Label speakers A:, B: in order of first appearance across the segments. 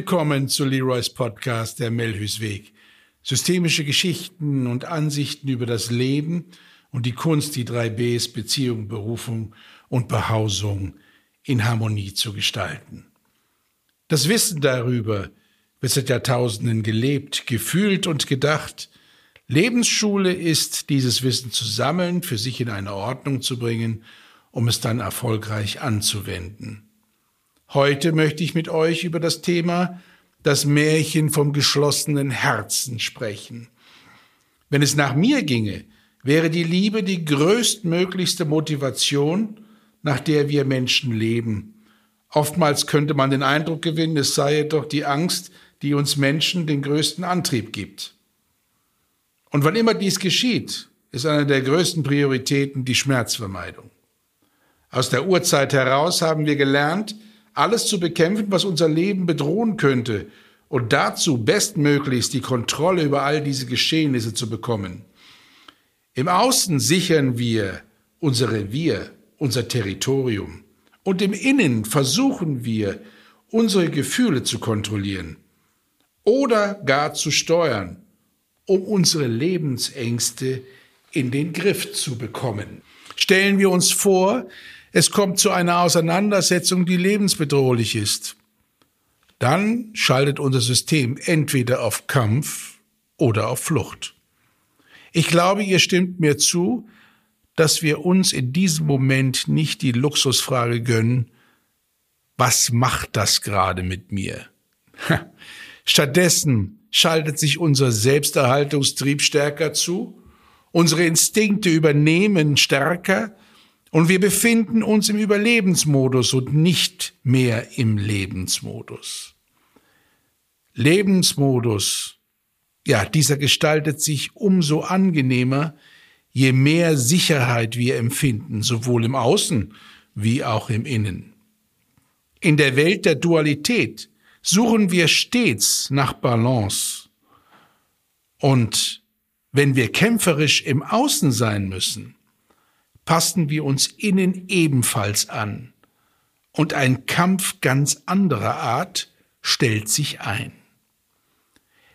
A: Willkommen zu Leroys Podcast Der Melhüsweg. Systemische Geschichten und Ansichten über das Leben und die Kunst, die drei Bs Beziehung, Berufung und Behausung in Harmonie zu gestalten. Das Wissen darüber wird seit Jahrtausenden gelebt, gefühlt und gedacht. Lebensschule ist, dieses Wissen zu sammeln, für sich in eine Ordnung zu bringen, um es dann erfolgreich anzuwenden. Heute möchte ich mit euch über das Thema das Märchen vom geschlossenen Herzen sprechen. Wenn es nach mir ginge, wäre die Liebe die größtmöglichste Motivation, nach der wir Menschen leben. Oftmals könnte man den Eindruck gewinnen, es sei jedoch die Angst, die uns Menschen den größten Antrieb gibt. Und wann immer dies geschieht, ist eine der größten Prioritäten die Schmerzvermeidung. Aus der Urzeit heraus haben wir gelernt, alles zu bekämpfen, was unser Leben bedrohen könnte und dazu bestmöglichst die Kontrolle über all diese Geschehnisse zu bekommen. Im Außen sichern wir unser Revier, unser Territorium und im Innen versuchen wir, unsere Gefühle zu kontrollieren oder gar zu steuern, um unsere Lebensängste in den Griff zu bekommen. Stellen wir uns vor, es kommt zu einer Auseinandersetzung, die lebensbedrohlich ist, dann schaltet unser System entweder auf Kampf oder auf Flucht. Ich glaube, ihr stimmt mir zu, dass wir uns in diesem Moment nicht die Luxusfrage gönnen, was macht das gerade mit mir? Stattdessen schaltet sich unser Selbsterhaltungstrieb stärker zu, unsere Instinkte übernehmen stärker und wir befinden uns im Überlebensmodus und nicht mehr im Lebensmodus. Lebensmodus, ja, dieser gestaltet sich umso angenehmer, je mehr Sicherheit wir empfinden, sowohl im Außen wie auch im Innen. In der Welt der Dualität suchen wir stets nach Balance. Und wenn wir kämpferisch im Außen sein müssen, passen wir uns innen ebenfalls an. Und ein Kampf ganz anderer Art stellt sich ein.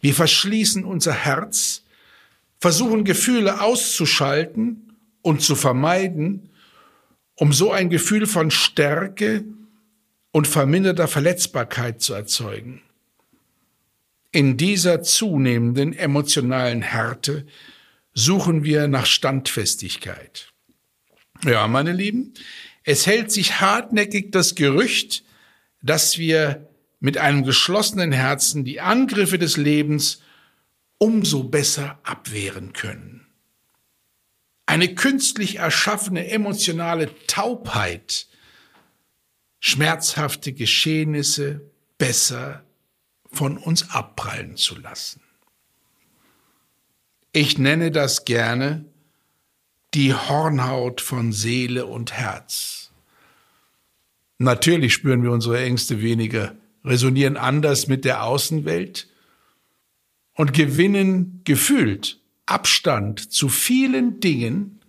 A: Wir verschließen unser Herz, versuchen Gefühle auszuschalten und zu vermeiden, um so ein Gefühl von Stärke und verminderter Verletzbarkeit zu erzeugen. In dieser zunehmenden emotionalen Härte suchen wir nach Standfestigkeit. Ja, meine Lieben, es hält sich hartnäckig das Gerücht, dass wir mit einem geschlossenen Herzen die Angriffe des Lebens umso besser abwehren können. Eine künstlich erschaffene emotionale Taubheit, schmerzhafte Geschehnisse besser von uns abprallen zu lassen. Ich nenne das gerne die Hornhaut von Seele und Herz. Natürlich spüren wir unsere Ängste weniger, resonieren anders mit der Außenwelt und gewinnen gefühlt Abstand zu vielen Dingen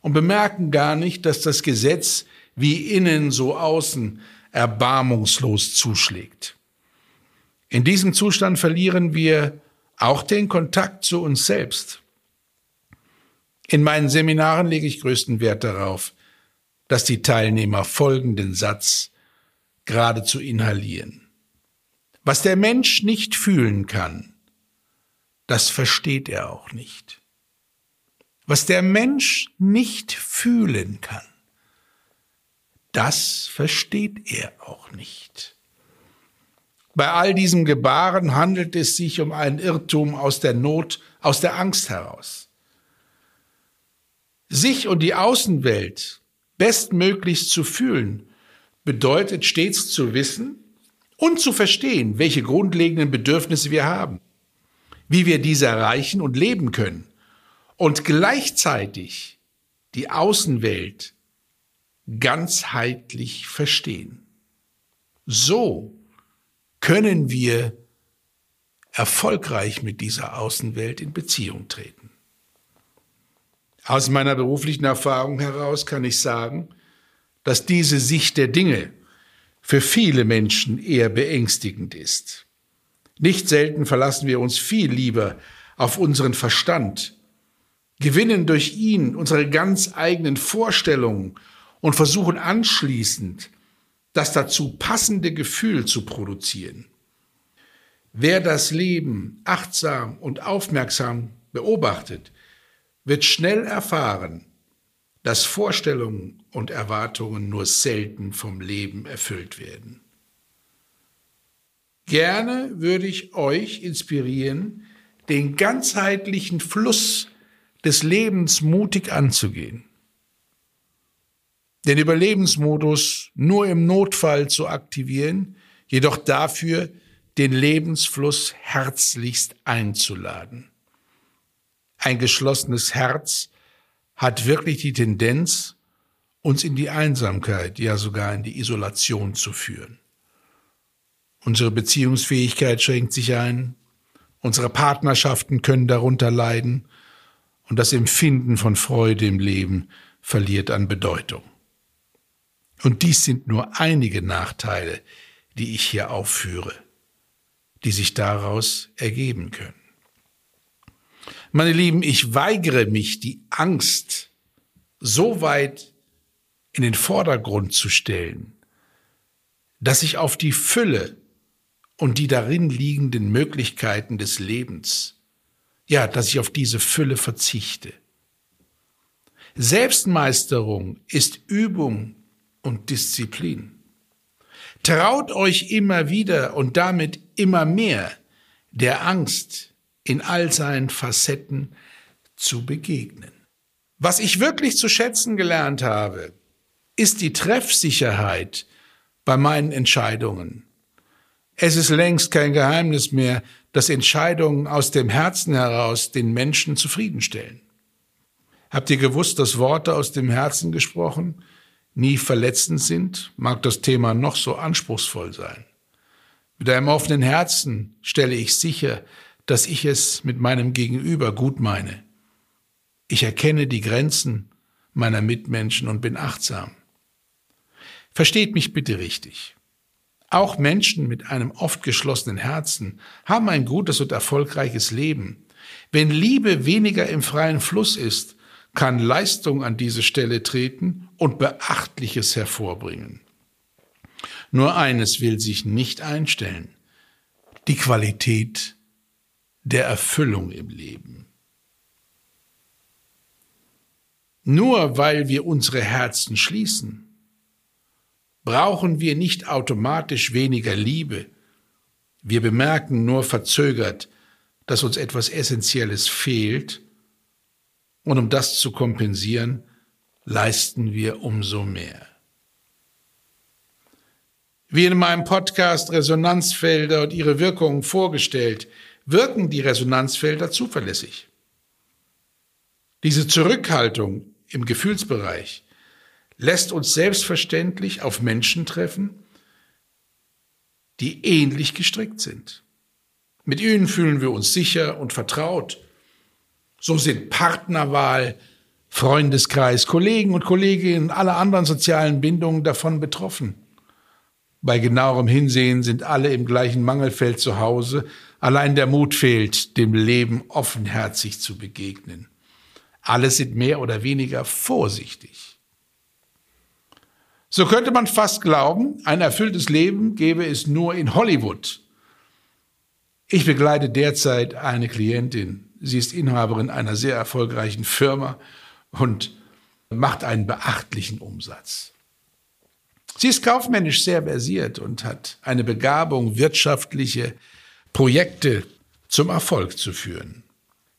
A: und bemerken gar nicht, dass das Gesetz wie innen so außen erbarmungslos zuschlägt. In diesem Zustand verlieren wir auch den Kontakt zu uns selbst. In meinen Seminaren lege ich größten Wert darauf, dass die Teilnehmer folgenden Satz geradezu inhalieren. Was der Mensch nicht fühlen kann, das versteht er auch nicht. Was der Mensch nicht fühlen kann, das versteht er auch nicht. Bei all diesem Gebaren handelt es sich um einen Irrtum aus der Not, aus der Angst heraus sich und die Außenwelt bestmöglichst zu fühlen, bedeutet stets zu wissen und zu verstehen, welche grundlegenden Bedürfnisse wir haben, wie wir diese erreichen und leben können und gleichzeitig die Außenwelt ganzheitlich verstehen. So können wir erfolgreich mit dieser Außenwelt in Beziehung treten. Aus meiner beruflichen Erfahrung heraus kann ich sagen, dass diese Sicht der Dinge für viele Menschen eher beängstigend ist. Nicht selten verlassen wir uns viel lieber auf unseren Verstand, gewinnen durch ihn unsere ganz eigenen Vorstellungen und versuchen anschließend das dazu passende Gefühl zu produzieren. Wer das Leben achtsam und aufmerksam beobachtet, wird schnell erfahren, dass Vorstellungen und Erwartungen nur selten vom Leben erfüllt werden. Gerne würde ich euch inspirieren, den ganzheitlichen Fluss des Lebens mutig anzugehen. Den Überlebensmodus nur im Notfall zu aktivieren, jedoch dafür den Lebensfluss herzlichst einzuladen. Ein geschlossenes Herz hat wirklich die Tendenz, uns in die Einsamkeit, ja sogar in die Isolation zu führen. Unsere Beziehungsfähigkeit schränkt sich ein, unsere Partnerschaften können darunter leiden und das Empfinden von Freude im Leben verliert an Bedeutung. Und dies sind nur einige Nachteile, die ich hier aufführe, die sich daraus ergeben können. Meine Lieben, ich weigere mich, die Angst so weit in den Vordergrund zu stellen, dass ich auf die Fülle und die darin liegenden Möglichkeiten des Lebens, ja, dass ich auf diese Fülle verzichte. Selbstmeisterung ist Übung und Disziplin. Traut euch immer wieder und damit immer mehr der Angst in all seinen Facetten zu begegnen. Was ich wirklich zu schätzen gelernt habe, ist die Treffsicherheit bei meinen Entscheidungen. Es ist längst kein Geheimnis mehr, dass Entscheidungen aus dem Herzen heraus den Menschen zufriedenstellen. Habt ihr gewusst, dass Worte aus dem Herzen gesprochen nie verletzend sind, mag das Thema noch so anspruchsvoll sein. Mit einem offenen Herzen stelle ich sicher, dass ich es mit meinem Gegenüber gut meine. Ich erkenne die Grenzen meiner Mitmenschen und bin achtsam. Versteht mich bitte richtig. Auch Menschen mit einem oft geschlossenen Herzen haben ein gutes und erfolgreiches Leben. Wenn Liebe weniger im freien Fluss ist, kann Leistung an diese Stelle treten und Beachtliches hervorbringen. Nur eines will sich nicht einstellen, die Qualität der Erfüllung im Leben. Nur weil wir unsere Herzen schließen, brauchen wir nicht automatisch weniger Liebe. Wir bemerken nur verzögert, dass uns etwas Essentielles fehlt und um das zu kompensieren, leisten wir umso mehr. Wie in meinem Podcast Resonanzfelder und ihre Wirkungen vorgestellt, wirken die Resonanzfelder zuverlässig. Diese Zurückhaltung im Gefühlsbereich lässt uns selbstverständlich auf Menschen treffen, die ähnlich gestrickt sind. Mit ihnen fühlen wir uns sicher und vertraut so sind Partnerwahl, Freundeskreis, Kollegen und Kolleginnen, alle anderen sozialen Bindungen davon betroffen. Bei genauerem Hinsehen sind alle im gleichen Mangelfeld zu Hause, allein der Mut fehlt, dem Leben offenherzig zu begegnen. Alle sind mehr oder weniger vorsichtig. So könnte man fast glauben, ein erfülltes Leben gäbe es nur in Hollywood. Ich begleite derzeit eine Klientin, Sie ist Inhaberin einer sehr erfolgreichen Firma und macht einen beachtlichen Umsatz. Sie ist kaufmännisch sehr versiert und hat eine Begabung, wirtschaftliche Projekte zum Erfolg zu führen.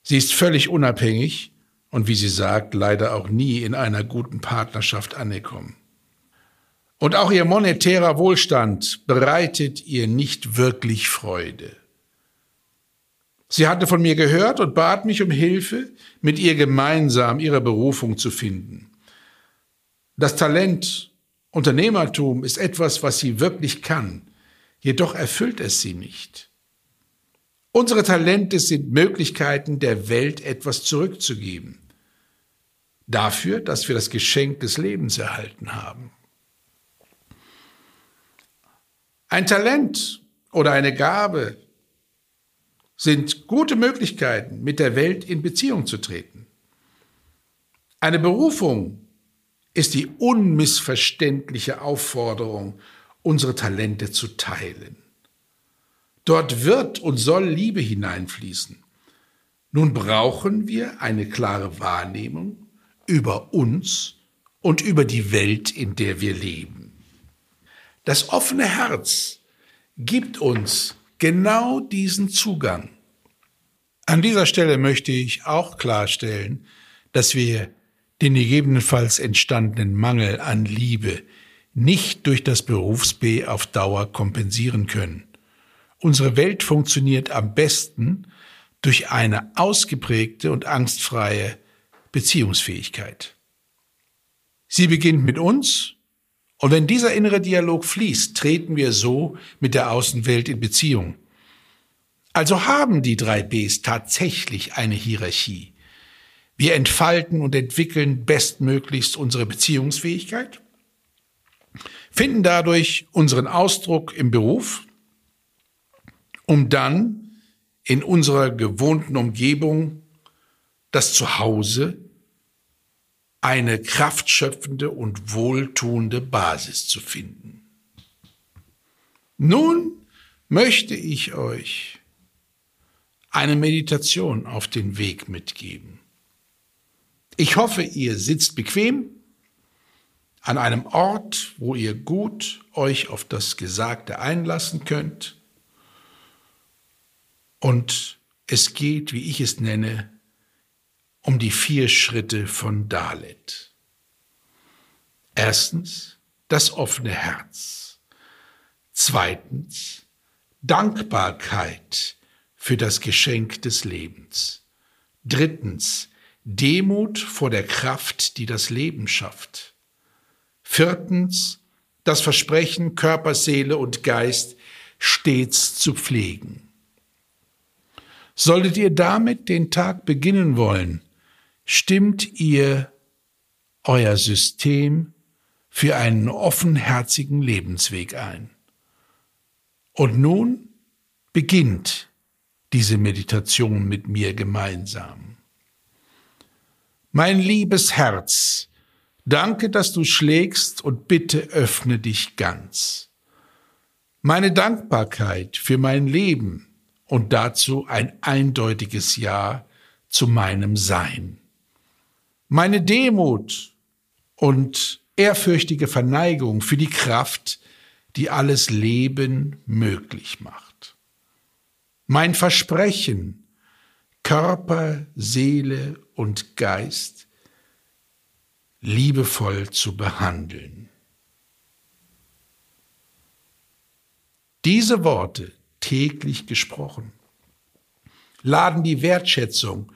A: Sie ist völlig unabhängig und wie sie sagt, leider auch nie in einer guten Partnerschaft angekommen. Und auch ihr monetärer Wohlstand bereitet ihr nicht wirklich Freude. Sie hatte von mir gehört und bat mich um Hilfe, mit ihr gemeinsam ihre Berufung zu finden. Das Talent Unternehmertum ist etwas, was sie wirklich kann, jedoch erfüllt es sie nicht. Unsere Talente sind Möglichkeiten, der Welt etwas zurückzugeben. Dafür, dass wir das Geschenk des Lebens erhalten haben. Ein Talent oder eine Gabe sind gute Möglichkeiten, mit der Welt in Beziehung zu treten. Eine Berufung ist die unmissverständliche Aufforderung, unsere Talente zu teilen. Dort wird und soll Liebe hineinfließen. Nun brauchen wir eine klare Wahrnehmung über uns und über die Welt, in der wir leben. Das offene Herz gibt uns genau diesen Zugang. An dieser Stelle möchte ich auch klarstellen, dass wir den gegebenenfalls entstandenen Mangel an Liebe nicht durch das Berufs-B auf Dauer kompensieren können. Unsere Welt funktioniert am besten durch eine ausgeprägte und angstfreie Beziehungsfähigkeit. Sie beginnt mit uns und wenn dieser innere Dialog fließt, treten wir so mit der Außenwelt in Beziehung. Also haben die drei Bs tatsächlich eine Hierarchie. Wir entfalten und entwickeln bestmöglichst unsere Beziehungsfähigkeit, finden dadurch unseren Ausdruck im Beruf, um dann in unserer gewohnten Umgebung das Zuhause eine kraftschöpfende und wohltuende Basis zu finden. Nun möchte ich euch eine Meditation auf den Weg mitgeben. Ich hoffe, ihr sitzt bequem an einem Ort, wo ihr gut euch auf das Gesagte einlassen könnt. Und es geht, wie ich es nenne, um die vier Schritte von Dalet. Erstens das offene Herz. Zweitens Dankbarkeit für das Geschenk des Lebens. Drittens Demut vor der Kraft, die das Leben schafft. Viertens das Versprechen, Körper, Seele und Geist stets zu pflegen. Solltet ihr damit den Tag beginnen wollen, stimmt ihr euer System für einen offenherzigen Lebensweg ein. Und nun beginnt diese Meditation mit mir gemeinsam. Mein liebes Herz, danke, dass du schlägst und bitte öffne dich ganz. Meine Dankbarkeit für mein Leben und dazu ein eindeutiges Ja zu meinem Sein meine Demut und ehrfürchtige Verneigung für die Kraft, die alles Leben möglich macht. Mein Versprechen, Körper, Seele und Geist liebevoll zu behandeln. Diese Worte, täglich gesprochen, laden die Wertschätzung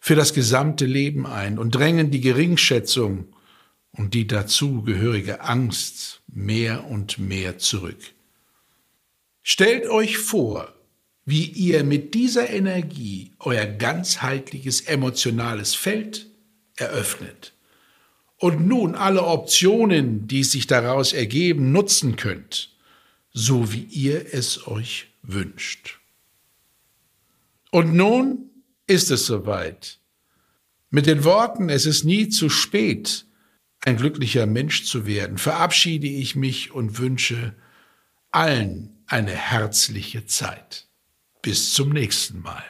A: für das gesamte Leben ein und drängen die Geringschätzung und die dazugehörige Angst mehr und mehr zurück. Stellt euch vor, wie ihr mit dieser Energie euer ganzheitliches emotionales Feld eröffnet und nun alle Optionen, die sich daraus ergeben, nutzen könnt, so wie ihr es euch wünscht. Und nun ist es soweit. Mit den Worten, es ist nie zu spät, ein glücklicher Mensch zu werden, verabschiede ich mich und wünsche allen eine herzliche Zeit. Bis zum nächsten Mal.